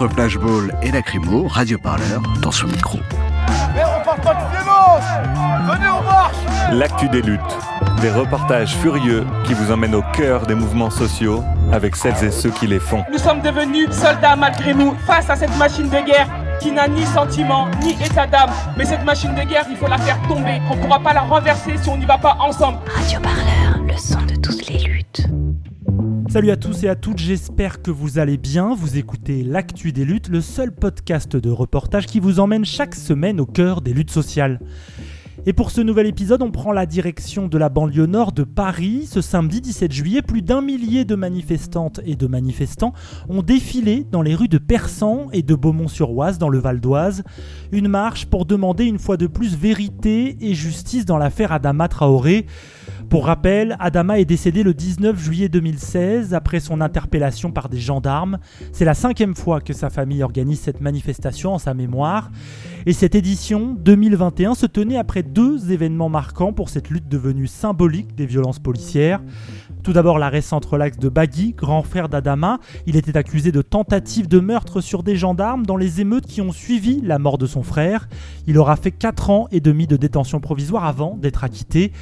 Entre Flashball et Lacrymo, Radio Parleur dans son micro. Mais on parle pas de violence Venez, on marche L'actu des luttes. Des reportages furieux qui vous emmènent au cœur des mouvements sociaux avec celles et ceux qui les font. Nous sommes devenus soldats malgré nous face à cette machine de guerre qui n'a ni sentiment ni état d'âme. Mais cette machine de guerre, il faut la faire tomber. On ne pourra pas la renverser si on n'y va pas ensemble. Radio Parleur, Salut à tous et à toutes, j'espère que vous allez bien. Vous écoutez L'Actu des luttes, le seul podcast de reportage qui vous emmène chaque semaine au cœur des luttes sociales. Et pour ce nouvel épisode, on prend la direction de la banlieue nord de Paris. Ce samedi 17 juillet, plus d'un millier de manifestantes et de manifestants ont défilé dans les rues de Persan et de Beaumont-sur-Oise dans le Val d'Oise. Une marche pour demander une fois de plus vérité et justice dans l'affaire Adama Traoré. Pour rappel, Adama est décédé le 19 juillet 2016 après son interpellation par des gendarmes. C'est la cinquième fois que sa famille organise cette manifestation en sa mémoire. Et cette édition 2021 se tenait après deux événements marquants pour cette lutte devenue symbolique des violences policières. Tout d'abord la récente relaxe de Bagui, grand frère d'Adama. Il était accusé de tentative de meurtre sur des gendarmes dans les émeutes qui ont suivi la mort de son frère. Il aura fait 4 ans et demi de détention provisoire avant d'être acquitté.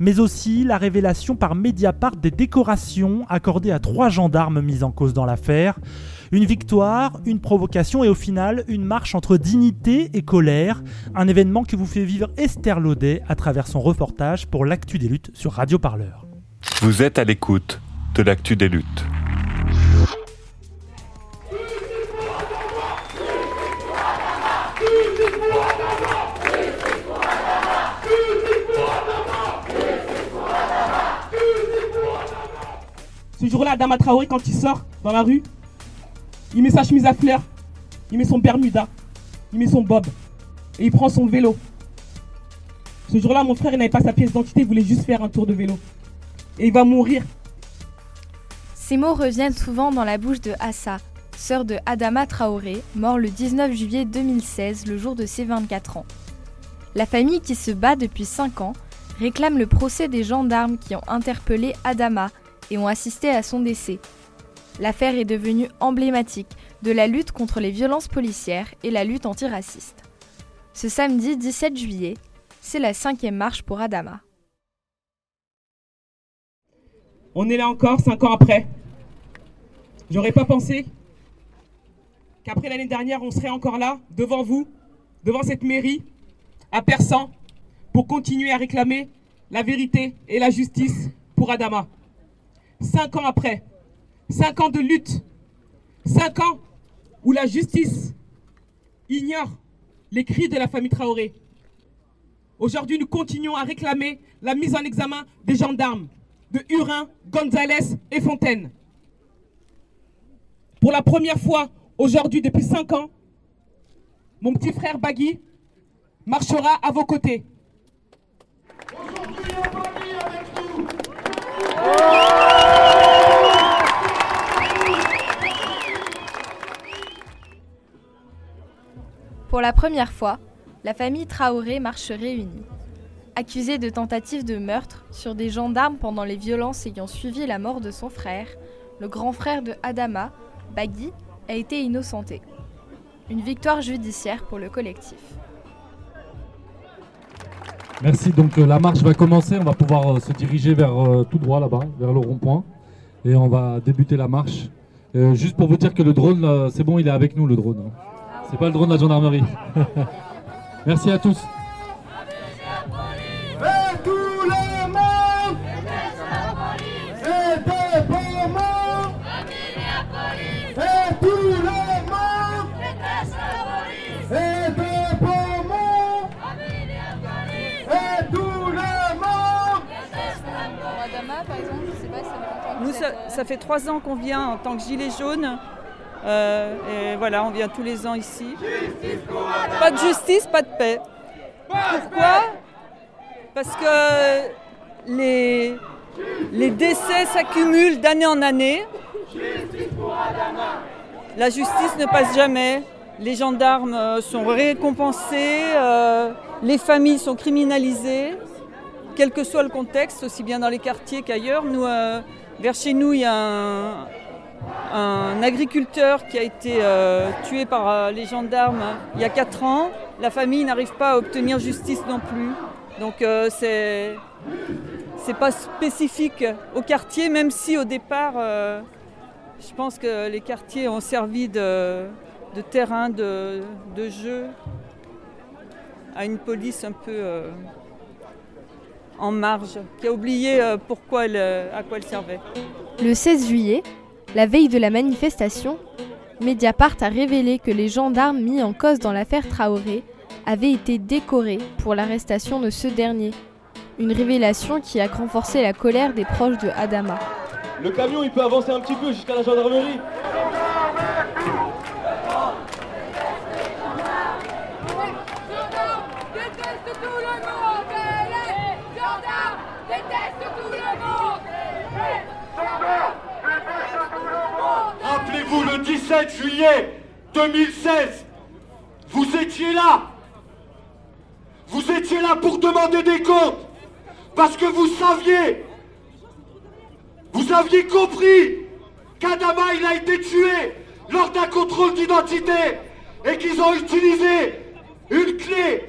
Mais aussi la révélation par Mediapart des décorations accordées à trois gendarmes mis en cause dans l'affaire. Une victoire, une provocation et au final une marche entre dignité et colère. Un événement que vous fait vivre Esther Laudet à travers son reportage pour l'actu des luttes sur Radio Parleur. Vous êtes à l'écoute de l'actu des luttes. Ce jour-là, Adama Traoré, quand il sort dans la rue, il met sa chemise à fleurs, il met son Bermuda, il met son bob et il prend son vélo. Ce jour-là, mon frère, il n'avait pas sa pièce d'identité, il voulait juste faire un tour de vélo. Et il va mourir. Ces mots reviennent souvent dans la bouche de Assa, sœur de Adama Traoré, mort le 19 juillet 2016, le jour de ses 24 ans. La famille qui se bat depuis 5 ans réclame le procès des gendarmes qui ont interpellé Adama et ont assisté à son décès. L'affaire est devenue emblématique de la lutte contre les violences policières et la lutte antiraciste. Ce samedi 17 juillet, c'est la cinquième marche pour Adama. On est là encore, 5 ans après. J'aurais pas pensé qu'après l'année dernière, on serait encore là, devant vous, devant cette mairie, à Persan, pour continuer à réclamer la vérité et la justice pour Adama. Cinq ans après, cinq ans de lutte, cinq ans où la justice ignore les cris de la famille Traoré. Aujourd'hui, nous continuons à réclamer la mise en examen des gendarmes de Hurin, Gonzalez et Fontaine. Pour la première fois aujourd'hui depuis cinq ans, mon petit frère Bagui marchera à vos côtés. Pour la première fois, la famille Traoré marche réunie. Accusée de tentative de meurtre sur des gendarmes pendant les violences ayant suivi la mort de son frère, le grand frère de Adama, Bagui, a été innocenté. Une victoire judiciaire pour le collectif. Merci, donc euh, la marche va commencer, on va pouvoir euh, se diriger vers euh, tout droit là-bas, vers le rond-point, et on va débuter la marche. Juste pour vous dire que le drone, c'est bon, il est avec nous le drone. hein. C'est pas le drone de la gendarmerie. Merci à tous. Et tout le monde Et des beaux mots Et tout le monde Et des beaux mots Et tout le monde Nous, ça, ça fait trois ans qu'on vient en tant que gilet jaune Euh, et voilà, on vient tous les ans ici. Pas de justice, pas de paix. Pourquoi? Parce que les, les décès s'accumulent d'année en année. La justice ne passe jamais. Les gendarmes euh, sont récompensés, euh, les familles sont criminalisées, quel que soit le contexte, aussi bien dans les quartiers qu'ailleurs. Nous, vers chez nous, il y a un, un agriculteur qui a été tué par les gendarmes il y a 4 ans. La famille n'arrive pas à obtenir justice non plus. Donc c'est c'est pas spécifique au quartier, même si au départ, je pense que les quartiers ont servi de, de terrain de, jeu à une police un peu euh, en marge, qui a oublié euh, pourquoi elle, euh, à quoi elle servait. Le 16 juillet, la veille de la manifestation, Mediapart a révélé que les gendarmes mis en cause dans l'affaire Traoré avaient été décorés pour l'arrestation de ce dernier. Une révélation qui a renforcé la colère des proches de Adama. Le camion, il peut avancer un petit peu jusqu'à la gendarmerie. Rappelez-vous le 17 juillet 2016, vous étiez là. Vous étiez là pour demander des comptes. Parce que vous saviez, vous aviez compris qu'Adama il a été tué lors d'un contrôle d'identité et qu'ils ont utilisé une clé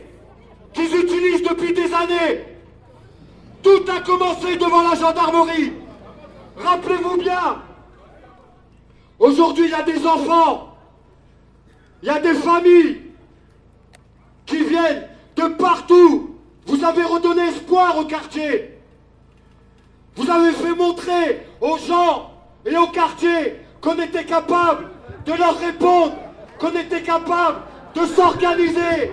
qu'ils utilisent depuis des années. Tout a commencé devant la gendarmerie. Rappelez-vous bien, aujourd'hui il y a des enfants, il y a des familles qui viennent de partout. Vous avez redonné espoir au quartier. Vous avez fait montrer aux gens et au quartier qu'on était capable de leur répondre, qu'on était capable de s'organiser.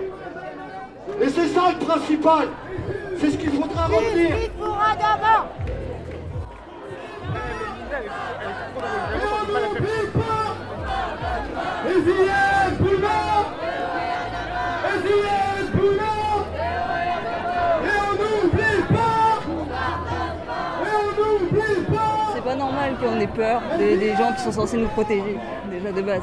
Et c'est ça le principal. C'est ce qu'il faudra retenir. Pas normal qu'on ait peur des, gens qui sont censés nous protéger, déjà de base.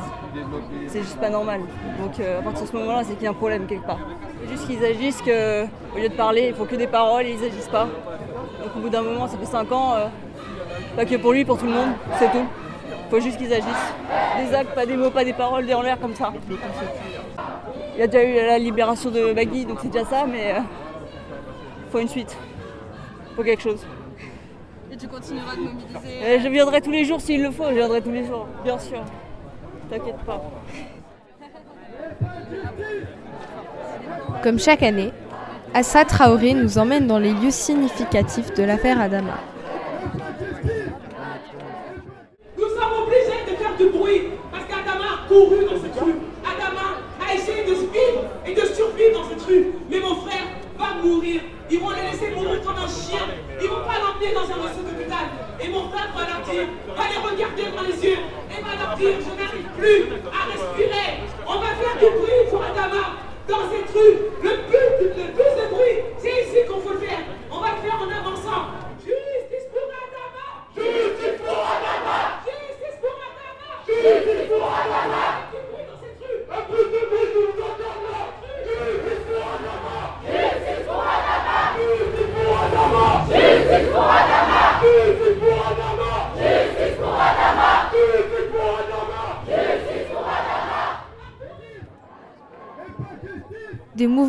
C'est juste pas normal. Donc euh, à partir de ce moment-là, c'est qu'il y a un problème quelque part. C'est juste qu'ils agissent que, au lieu de parler, il faut que des paroles et ils agissent pas. Donc au bout d'un moment, ça fait 5 ans, euh, pas que pour lui, pour tout le monde, c'est tout. Il faut juste qu'ils agissent. Des actes, pas des mots, pas des paroles, des en l'air comme ça. Il y a déjà eu la libération de Bagui, donc c'est déjà ça, mais il euh, faut une suite. Il faut quelque chose. Et tu continueras de mobiliser Je viendrai tous les jours s'il le faut, je viendrai tous les jours, bien sûr. T'inquiète pas. Comme chaque année, Assa Traoré nous emmène dans les lieux significatifs de l'affaire Adama. Nous sommes obligés de faire du bruit parce qu'Adama a dans cette rue. Adama a essayé de vivre et de survivre dans cette rue. Mais mon frère va mourir. Ils vont le laisser mourir comme un chien. Ils vont pas l'emmener dans un réseau d'hôpital. Et mon frère va leur dire, va les regarder dans les yeux et va leur dire, je n'arrive plus à respirer. On va faire du bruit pour Adama dans cette rue.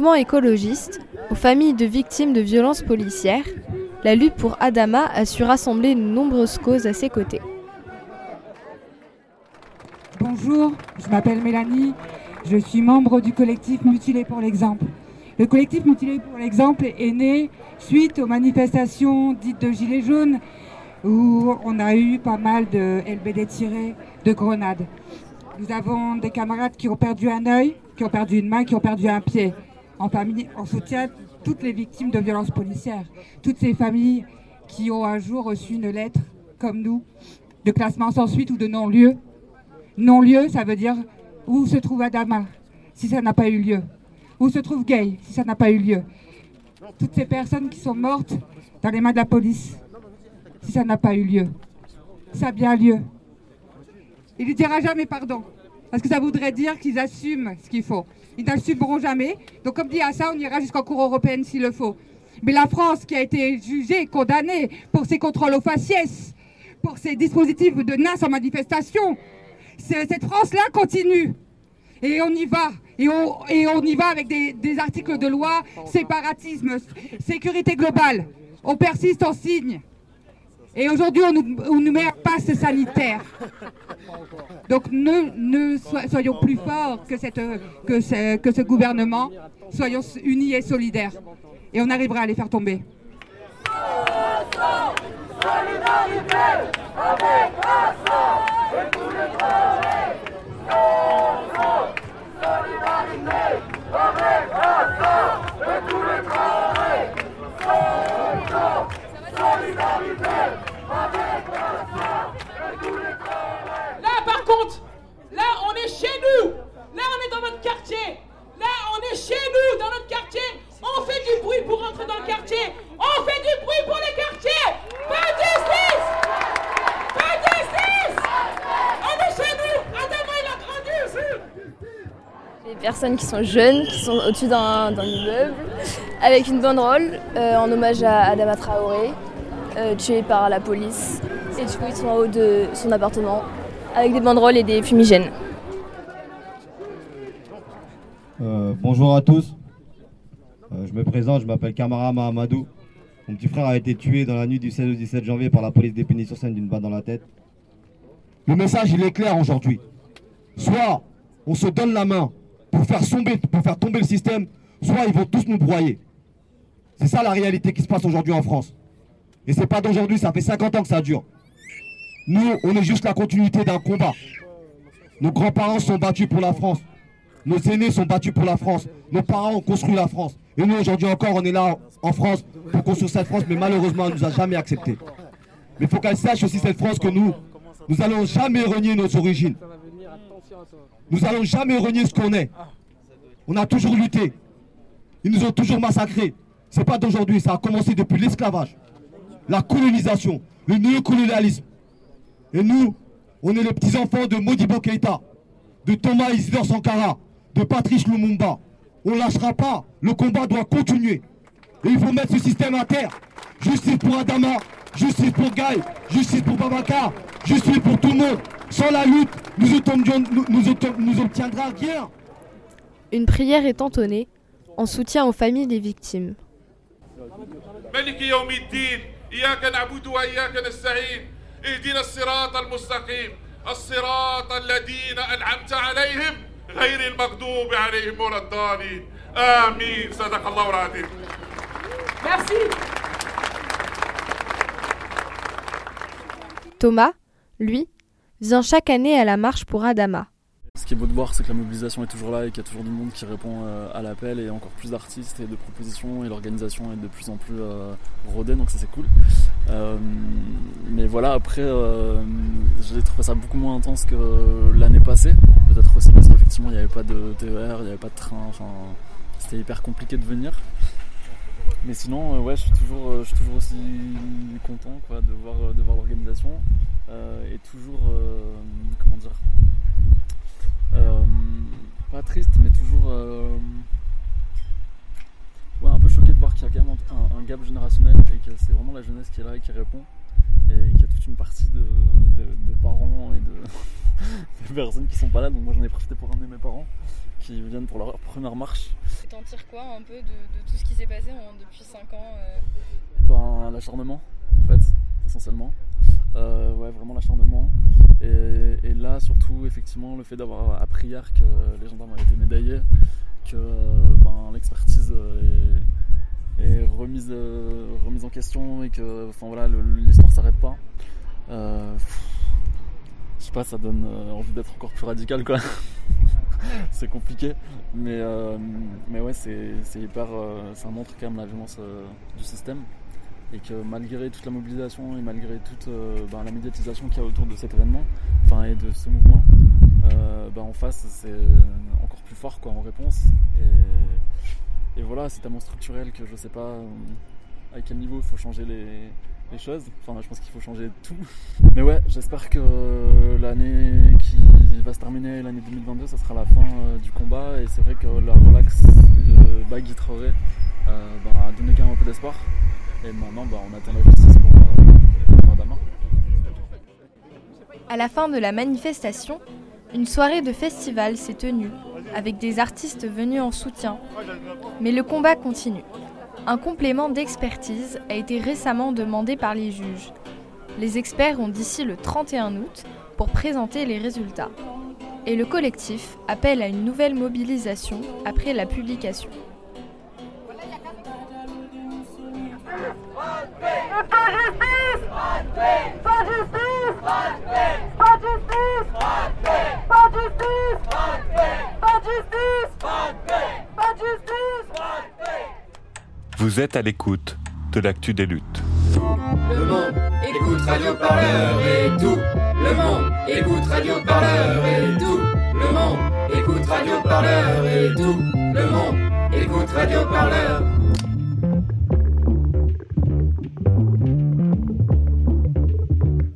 Mouvements écologistes aux familles de victimes de violences policières, la lutte pour Adama a su rassembler de nombreuses causes à ses côtés. Bonjour, je m'appelle Mélanie, je suis membre du collectif Mutilé pour l'exemple. Le collectif Mutilé pour l'exemple est né suite aux manifestations dites de Gilets jaunes où on a eu pas mal de LBD tirés de grenades. Nous avons des camarades qui ont perdu un œil, qui ont perdu une main, qui ont perdu un pied. En, famille, toutes les victimes de violences policières, toutes ces familles qui ont un jour reçu une lettre, comme nous, de classement sans suite ou de non-lieu, Non-lieu, ça veut dire où se trouve Adama, si ça n'a pas eu lieu. Où se trouve Gay, si ça n'a pas eu lieu. Toutes ces personnes qui sont mortes dans les mains de la police, si ça n'a pas eu lieu. Ça a bien lieu. Il ne dira jamais pardon. Parce que ça voudrait dire qu'ils assument ce qu'il faut. Ils n'assumeront jamais. Donc, comme dit ça, on ira jusqu'en Cour européenne s'il le faut. Mais la France, qui a été jugée, condamnée pour ses contrôles aux faciès, pour ses dispositifs de NAS en manifestation, cette France-là continue. Et on y va. Et on, y va avec des, des articles de loi, séparatisme, sécurité globale. On persiste, on signe. Et aujourd'hui, on nous, met un passe sanitaire. Donc ne, ne soyons plus forts que ce gouvernement. Soyons unis et solidaires. Et on arrivera à les faire tomber. Solidarité avec Assad et tous les travailleurs. Solidarité avec Assad et tous les travailleurs. Solidarité avec Assad et tous les travailleurs. Là, par contre, là, on est chez nous. Là, on est dans notre quartier. Là, on est chez nous, dans notre quartier. On fait du bruit pour rentrer dans le quartier. On fait du bruit pour les quartiers. Pas de justice Pas de justice On est chez nous. Adama, il a grandi Des personnes qui sont jeunes, qui sont au-dessus d'un immeuble, avec une banderole euh, en hommage à Adama Traoré, euh, tué par la police. Et du coup, ils sont en haut de son appartement, avec des banderoles et des fumigènes. Euh, bonjour à tous. Je me présente, je m'appelle Kamara Mahamadou. Mon petit frère a été tué dans la nuit du 16 au 17 janvier par la police d'épinay sur scène d'une balle dans la tête. Le message, il est clair aujourd'hui. Soit on se donne la main pour faire, tomber, pour faire tomber le système, soit ils vont tous nous broyer. C'est ça la réalité qui se passe aujourd'hui en France. Et c'est pas d'aujourd'hui, ça fait 50 ans que ça dure. Nous, on est juste la continuité d'un combat. Nos grands-parents sont battus pour la France. Nos aînés sont battus pour la France. Nos parents ont construit la France. Et nous, aujourd'hui encore, on est là en France pour construire cette France, mais malheureusement, elle ne nous a jamais acceptés. Mais il faut qu'elle sache aussi, cette France, que nous, nous n'allons jamais renier nos origines. Nous n'allons jamais renier ce qu'on est. On a toujours lutté. Ils nous ont toujours massacrés. C'est pas d'aujourd'hui, ça a commencé depuis l'esclavage, la colonisation, le néocolonialisme. Et nous, on est les petits-enfants de Modibo Keïta, de Thomas Isidore Sankara, de Patrice Lumumba. On ne lâchera pas. Le combat doit continuer. Et il faut mettre ce système à terre. Justice pour Adama, justice pour Gaï, justice pour Babacar, justice pour tout le monde. Sans la lutte, nous, nous obtiendra. Une prière est entonnée en soutien aux familles des victimes. Merci. Thomas, lui, vient chaque année à la marche pour Adama. Ce qui est beau de voir, c'est que la mobilisation est toujours là et qu'il y a toujours du monde qui répond euh, à l'appel et encore plus d'artistes et de propositions et l'organisation est de plus en plus euh, rodée, donc ça c'est cool. Euh, mais voilà, après, j'ai trouvé ça beaucoup moins intense que l'année passée. Peut-être aussi parce qu'effectivement il n'y avait pas de TER, il n'y avait pas de train, enfin c'était hyper compliqué de venir. Mais sinon, ouais, je suis toujours, je suis toujours aussi content quoi, de voir, de voir l'organisation et toujours, euh, comment dire, euh, pas triste, mais toujours euh, ouais, un peu choqué de voir qu'il y a quand même un, un gap générationnel et que c'est vraiment la jeunesse qui est là et qui répond. Et qu'il y a toute une partie de, de- de parents et de, de personnes qui sont pas là. Donc moi j'en ai profité pour ramener mes parents qui viennent pour leur première marche. T'en tires quoi un peu de, de tout ce qui s'est passé en- depuis 5 ans euh Ben, l'acharnement, en fait, essentiellement. Euh, ouais, vraiment l'acharnement. Et, et là, surtout, effectivement, le fait d'avoir appris hier que les gendarmes avaient été médaillés, que euh, ben, l'expertise euh, est, remise, remise en question et que enfin, voilà, l'histoire s'arrête pas. Je sais pas, ça donne envie d'être encore plus radical, quoi. c'est compliqué, mais, mais ouais, c'est c'est hyper. euh, ça montre quand même la violence du système et que malgré toute la mobilisation et malgré toute euh, ben, la médiatisation qu'il y a autour de cet événement, enfin et de ce mouvement, bah, en face c'est encore plus fort quoi en réponse. Et, voilà, c'est tellement structurel que je sais pas à quel niveau il faut changer les, choses. Enfin, je pense qu'il faut changer tout. Mais ouais, j'espère que l'année qui va se terminer, l'année 2022, ça sera la fin euh, du combat. Et c'est vrai que la relax de Baggy Traoré euh, bah, a donné quand même un peu d'espoir. Et bah, euh. À la fin de la manifestation, une soirée de festival s'est tenue, avec des artistes venus en soutien. Mais le combat continue. Un complément d'expertise a été récemment demandé par les juges. Les experts ont d'ici le 31 août pour présenter les résultats. Et le collectif appelle à une nouvelle mobilisation après la publication. Vous êtes à l'écoute de l'actu des luttes. Le monde écoute Radio Parleur et tout. Le monde écoute Radio Parleur et tout. Le monde écoute Radio Parleur et tout. Le monde écoute Radio Parleur.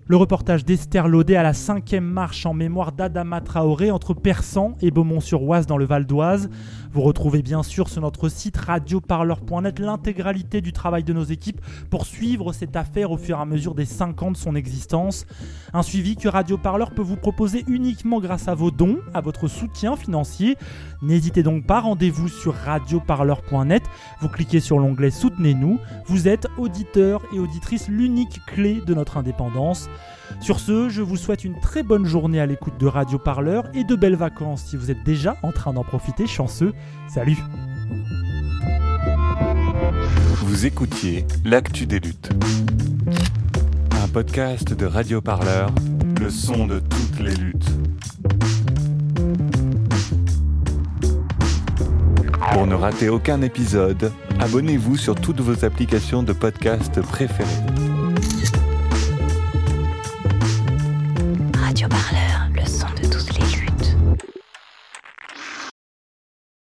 Le reportage d'Esther Laudet à la cinquième marche en mémoire d'Adama Traoré entre Persan et Beaumont-sur-Oise dans le Val d'Oise. Vous retrouvez bien sûr sur notre site radioparleur.net l'intégralité du travail de nos équipes pour suivre cette affaire au fur et à mesure des 5 ans de son existence. Un suivi que Radio Parleur peut vous proposer uniquement grâce à vos dons, à votre soutien financier. N'hésitez donc pas, rendez-vous sur radioparleur.net. Vous cliquez sur l'onglet Soutenez-nous. Vous êtes auditeur et auditrice l'unique clé de notre indépendance. Sur ce, je vous souhaite une très bonne journée à l'écoute de Radio Parleur et de belles vacances si vous êtes déjà en train d'en profiter, chanceux. Salut Vous écoutiez L'actu des luttes. Un podcast de Radio Parleur, le son de toutes les luttes. Ne rater aucun épisode, abonnez-vous sur toutes vos applications de podcast préférées.